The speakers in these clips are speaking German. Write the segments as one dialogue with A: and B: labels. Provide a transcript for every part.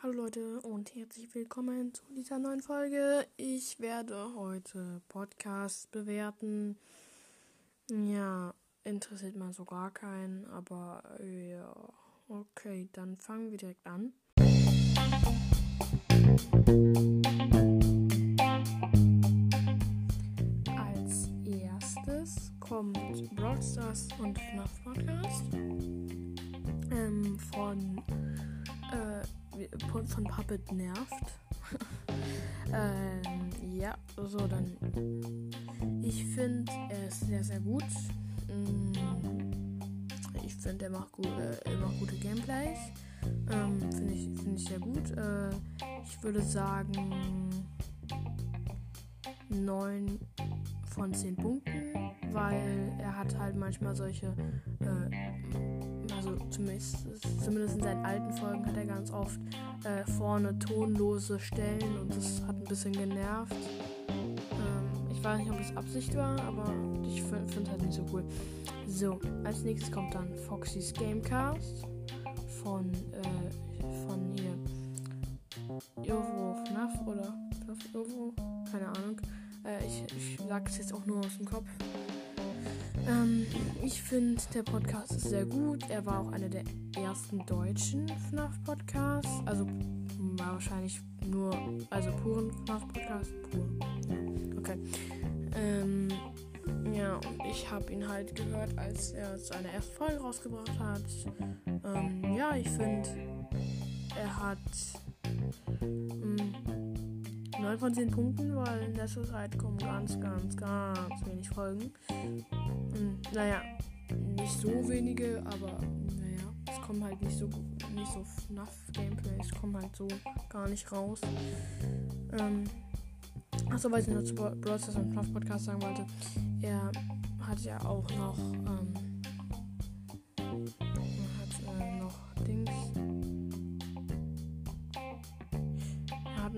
A: Hallo Leute und herzlich willkommen zu dieser neuen Folge. Ich werde heute Podcasts bewerten. Ja, interessiert mal so gar keinen, aber ja, okay, dann fangen wir direkt an. Als erstes kommt Broadstars und FNAF Podcast ähm, von äh, von Puppet nervt. ähm, ja, so dann. Ich finde, er ist sehr, sehr gut. Mm, ich finde, er macht, gut, äh, er macht gute Gameplays. Ähm, finde ich, find ich sehr gut. Äh, ich würde sagen 9 von 10 Punkten, weil er hat halt manchmal solche, äh, zumindest, zumindest in seinen alten Folgen hat er ganz oft äh, vorne tonlose Stellen und das hat ein bisschen genervt. Ähm, ich weiß nicht, ob es Absicht war, aber ich finde es halt nicht so cool. So, als nächstes kommt dann Foxys Gamecast von, äh, von hier Irvo FNAF oder FNAF Irvo, keine Ahnung. Äh, ich ich sage es jetzt auch nur aus dem Kopf. Ähm, ich finde, der Podcast ist sehr gut. Er war auch einer der ersten deutschen FNAF-Podcasts. Also war wahrscheinlich nur, also puren FNAF-Podcast. Pur. Ja, okay. Ähm, ja, und ich habe ihn halt gehört, als er seine erste Folge rausgebracht hat. Ähm, ja, ich finde, er hat 9 von 10 Punkten, weil in letzter Zeit kommen ganz, ganz, ganz wenig Folgen. Und, naja, nicht so wenige, aber naja, es kommen halt nicht so nicht so FNAF-Gameplays, kommen halt so gar nicht raus. Ähm, Achso, was ich noch zu Brawl Stars und FNAF Podcast sagen wollte, er hat ja auch noch, ähm,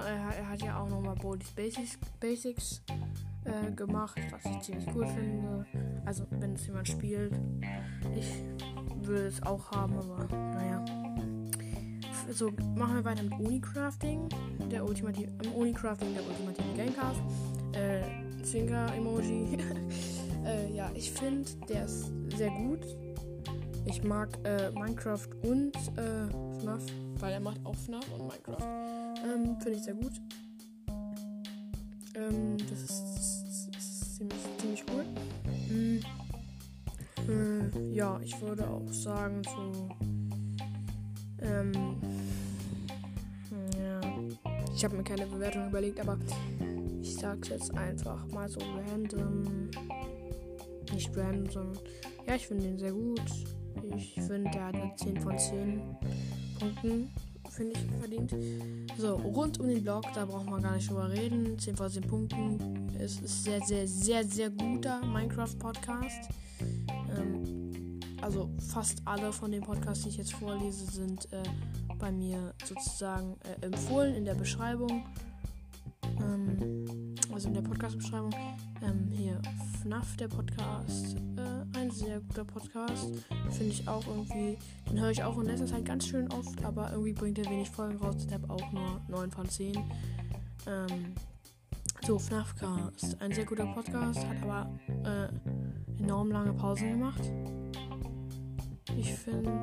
A: Er hat, ja auch noch mal Bodys Basics, Basics äh, gemacht, was ich ziemlich cool finde. Also, wenn es jemand spielt. Ich würde es auch haben, aber naja. So, machen wir weiter mit Unicrafting. Der ultimative, im Unicrafting der ultimative Gamecast. Äh, Zwinker-Emoji. äh, ja, ich finde, der ist sehr gut. Ich mag äh, Minecraft und äh, FNAF, weil er macht auch FNAF und Minecraft. Ähm, finde ich sehr gut. Ähm, das ist, das ist ziemlich, ziemlich cool. Mhm. Äh, ja, ich würde auch sagen, so. Ähm, ja. Ich habe mir keine Bewertung überlegt, aber ich sag's jetzt einfach mal so random. Nicht random, sondern. Ja, ich finde den sehr gut. Ich finde, der hat eine 10 von 10 Punkten finde ich, verdient. So, rund um den Blog, da braucht man gar nicht drüber reden. 10 von 10 Punkten. Es ist sehr, sehr, sehr, sehr guter Minecraft-Podcast. Ähm, also fast alle von den Podcasts, die ich jetzt vorlese, sind äh, bei mir sozusagen äh, empfohlen in der Beschreibung. Also in der Podcast-Beschreibung. Ähm, hier FNAF, der Podcast. Äh, ein sehr guter Podcast. Finde ich auch irgendwie. Den höre ich auch in letzter Zeit ganz schön oft, aber irgendwie bringt er wenig Folgen raus. Ich habe auch nur 9 von 10. Ähm, so, FNAFka ist ein sehr guter Podcast, hat aber äh, enorm lange Pausen gemacht. Ich finde,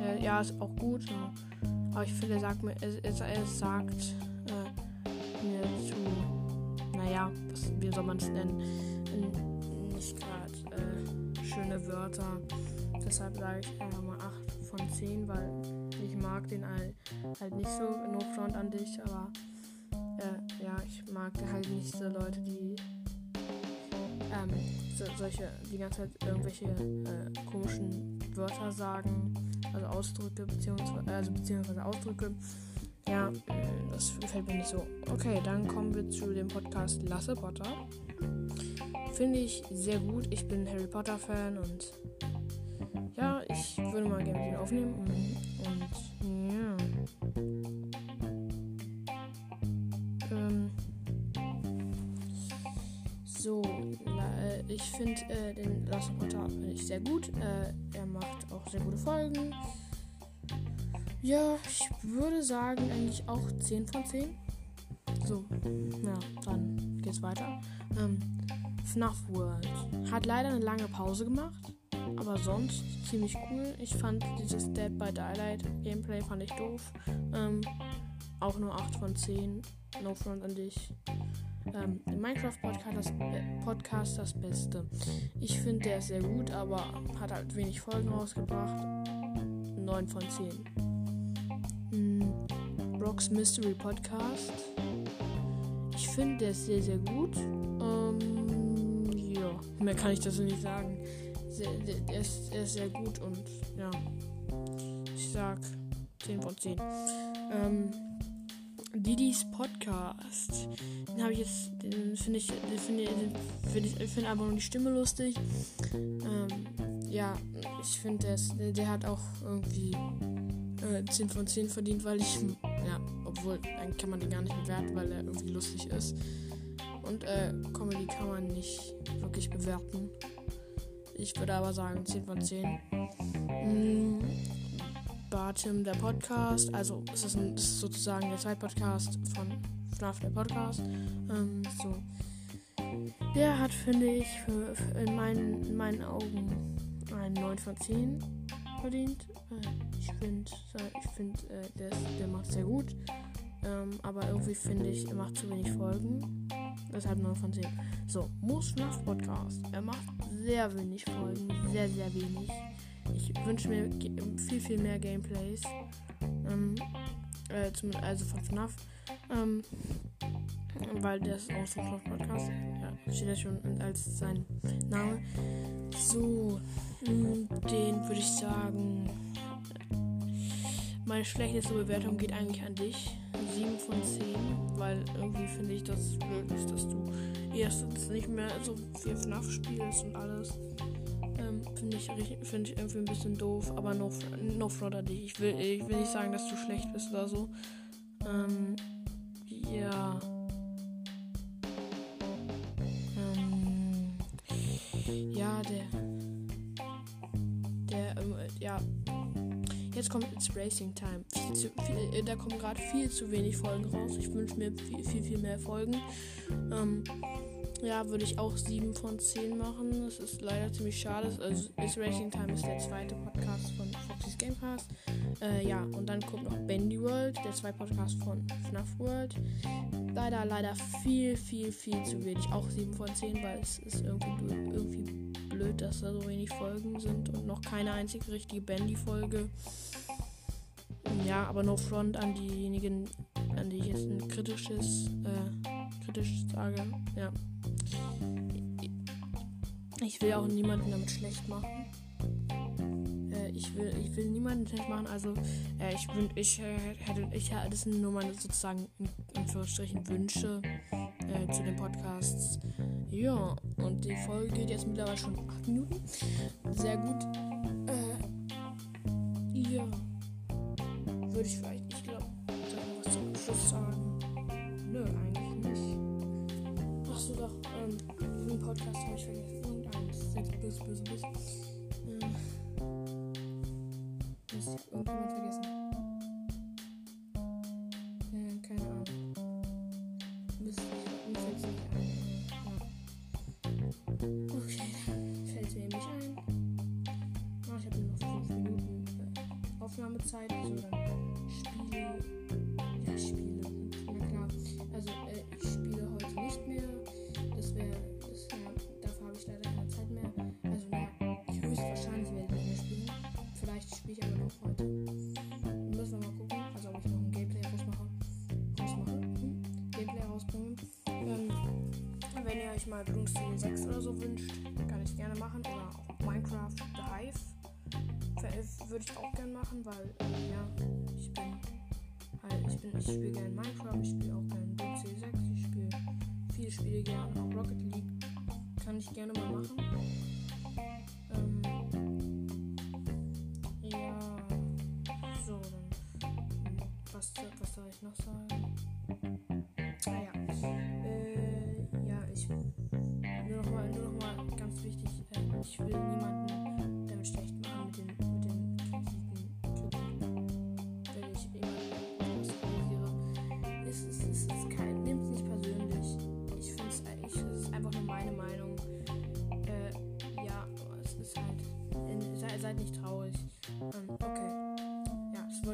A: äh, ja, ist auch gut. Aber ich finde, er sagt mir, er, er sagt äh, mir zu, naja, was, wie soll man es nennen? Nicht gerade äh, schöne Wörter. Deshalb sage ich einfach mal 8 von 10, weil ich mag den halt, halt nicht so, no front an dich, aber äh, ja, ich mag halt nicht so Leute, die ähm, so, solche, die ganze Zeit irgendwelche äh, komischen Wörter sagen, also Ausdrücke, beziehungsweise, also beziehungsweise Ausdrücke. Ja, das gefällt mir nicht so. Okay, dann kommen wir zu dem Podcast Lasse Potter. Finde ich sehr gut. Ich bin Harry Potter Fan und ja, ich würde mal gerne den aufnehmen. Und ja. Ähm, so, ich finde äh, den Last Potter ich sehr gut. Äh, er macht auch sehr gute Folgen. Ja, ich würde sagen eigentlich auch 10 von 10. So, ja, dann geht's weiter. Ähm, FNAF World hat leider eine lange Pause gemacht, aber sonst ziemlich cool. Ich fand dieses Dead by Daylight Gameplay fand ich doof. Ähm, auch nur 8 von 10. No front an dich. Ähm, Minecraft Podcast das, Podcast das Beste. Ich finde, der ist sehr gut, aber hat halt wenig Folgen rausgebracht. 9 von 10. Brock's Mystery Podcast. Ich finde, der ist sehr, sehr gut. Ähm, ja, mehr kann ich dazu nicht sagen. Sehr, der, ist, ist sehr gut und ja, ich sag 10 von 10. Ähm, Didis Podcast. Den habe ich jetzt, den finde ich, den finde find ich, find einfach nur die Stimme lustig. Ähm, ja, ich finde, der, der hat auch irgendwie äh, 10 von 10 verdient, weil ich, ja, obwohl, dann kann man den gar nicht bewerten, weil er irgendwie lustig ist. Und äh, Comedy kann man nicht wirklich bewerten. Ich würde aber sagen 10 von 10. Mm, Bartim, der Podcast. Also es ist, ein, es ist sozusagen der Zweitpodcast von FNAF, der Podcast. Ähm, so. Der hat, finde ich, für, für in, meinen, in meinen Augen einen 9 von 10 verdient. Äh, ich finde, ich find, äh, der, der macht sehr gut. Ähm, aber irgendwie finde ich, er macht zu wenig Folgen. Deshalb 9 von 10. So, Moos FNAF Podcast. Er macht sehr wenig Folgen. Sehr, sehr wenig. Ich wünsche mir viel, viel mehr Gameplays. Ähm, äh, also von FNAF. Ähm, weil ist auch so ein Podcast. Ja, steht ja schon als sein Name. So, hm, den würde ich sagen. Meine schlechteste Bewertung geht eigentlich an dich. 7 von 10, weil irgendwie finde ich, dass es blöd ist, dass du erstens nicht mehr so viel FNAF spielst und alles. Finde ich, find ich irgendwie ein bisschen doof, aber no, no front dich. Ich will, ich will nicht sagen, dass du schlecht bist oder so. Ähm, ja. Der. Der, ähm, ja. Jetzt kommt It's Racing Time. Viel zu, viel, äh, da kommen gerade viel zu wenig Folgen raus. Ich wünsche mir viel, viel, viel mehr Folgen. Ähm, ja, würde ich auch 7 von 10 machen. Das ist leider ziemlich schade. Also Is Racing Time ist der zweite Podcast von Foxy's Gamecast. Äh, ja, und dann kommt noch Bendy World, der zweite Podcast von FNAF World. Leider, leider viel, viel, viel zu wenig. Auch 7 von 10, weil es ist irgendwie, irgendwie blöd, dass da so wenig Folgen sind und noch keine einzige richtige Bendy-Folge. Ja, aber no front an diejenigen, an die ich jetzt ein kritisches, äh, kritisch sage. Ja. Ich will auch niemanden damit schlecht machen. Ich will, ich will niemanden schlecht machen. Also äh, ich bin, ich äh, hätte, ich das sind nur meine sozusagen in Anführungsstrichen Wünsche äh, zu den Podcasts. Ja, und die Folge geht jetzt mittlerweile schon 8 Minuten. Sehr gut. Äh, ja. Würde ich vielleicht, ich glaube, was zum Schluss sagen. Nö, eigentlich nicht. Achso doch, ähm, den Podcast habe ich vergessen böse, böse, böse. Äh, ist irgendjemand vergessen? Äh, keine Ahnung. Müsste mir fällt nicht ein. Okay, fällt mir nämlich ein. Oh, ich habe nur noch 5 Minuten Aufnahmezeit, also dann Spiele. Euch mal Bloomstone 6 oder so wünscht, kann ich gerne machen. Oder auch Minecraft The Hive. Würde ich auch gerne machen, weil äh, ja, ich bin halt, ich bin, ich spiele gerne Minecraft, ich spiele auch gerne Bloomstone 6, ich spiele viele Spiele gerne, auch Rocket League kann ich gerne mal machen. Ähm, ja, so, dann. Was soll ich noch sagen?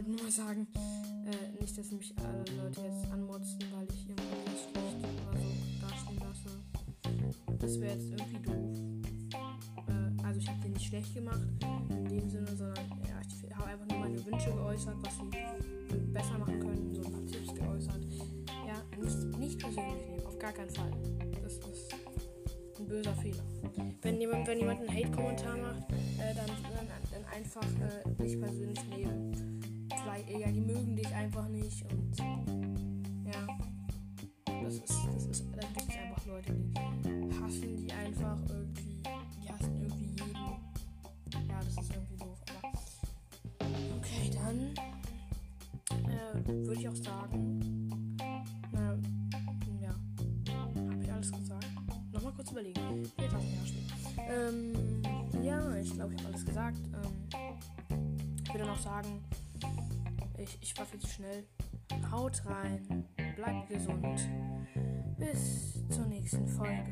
A: Wollte nur sagen, äh, nicht, dass mich alle Leute jetzt anmotzen, weil ich irgendwas schlecht oder so dastehen lasse. Das wäre jetzt irgendwie doof. Äh, also ich habe den nicht schlecht gemacht in dem Sinne, sondern ja, ich habe einfach nur meine Wünsche geäußert, was sie besser machen könnten, so ein paar Tipps geäußert. Ja, nicht, nicht persönlich nehmen, auf gar keinen Fall. Das ist ein böser Fehler. Wenn jemand, wenn jemand einen Hate-Kommentar macht, äh, dann, dann, dann, einfach äh, nicht persönlich nehmen. Vielleicht, ja, die mögen dich einfach nicht und ja, das ist, das ist, da gibt es einfach Leute, die hassen die einfach irgendwie, die hassen irgendwie jeden. Ja, das ist irgendwie doof, aber okay, dann äh, würde ich auch sagen, na, ja, habe ich alles gesagt? Nochmal kurz überlegen. Vier Tassen ja, ähm, ja, ich glaube, ich habe alles gesagt. Ähm, ich würde noch sagen, ich, ich war viel zu schnell. Haut rein, bleibt gesund. Bis zur nächsten Folge.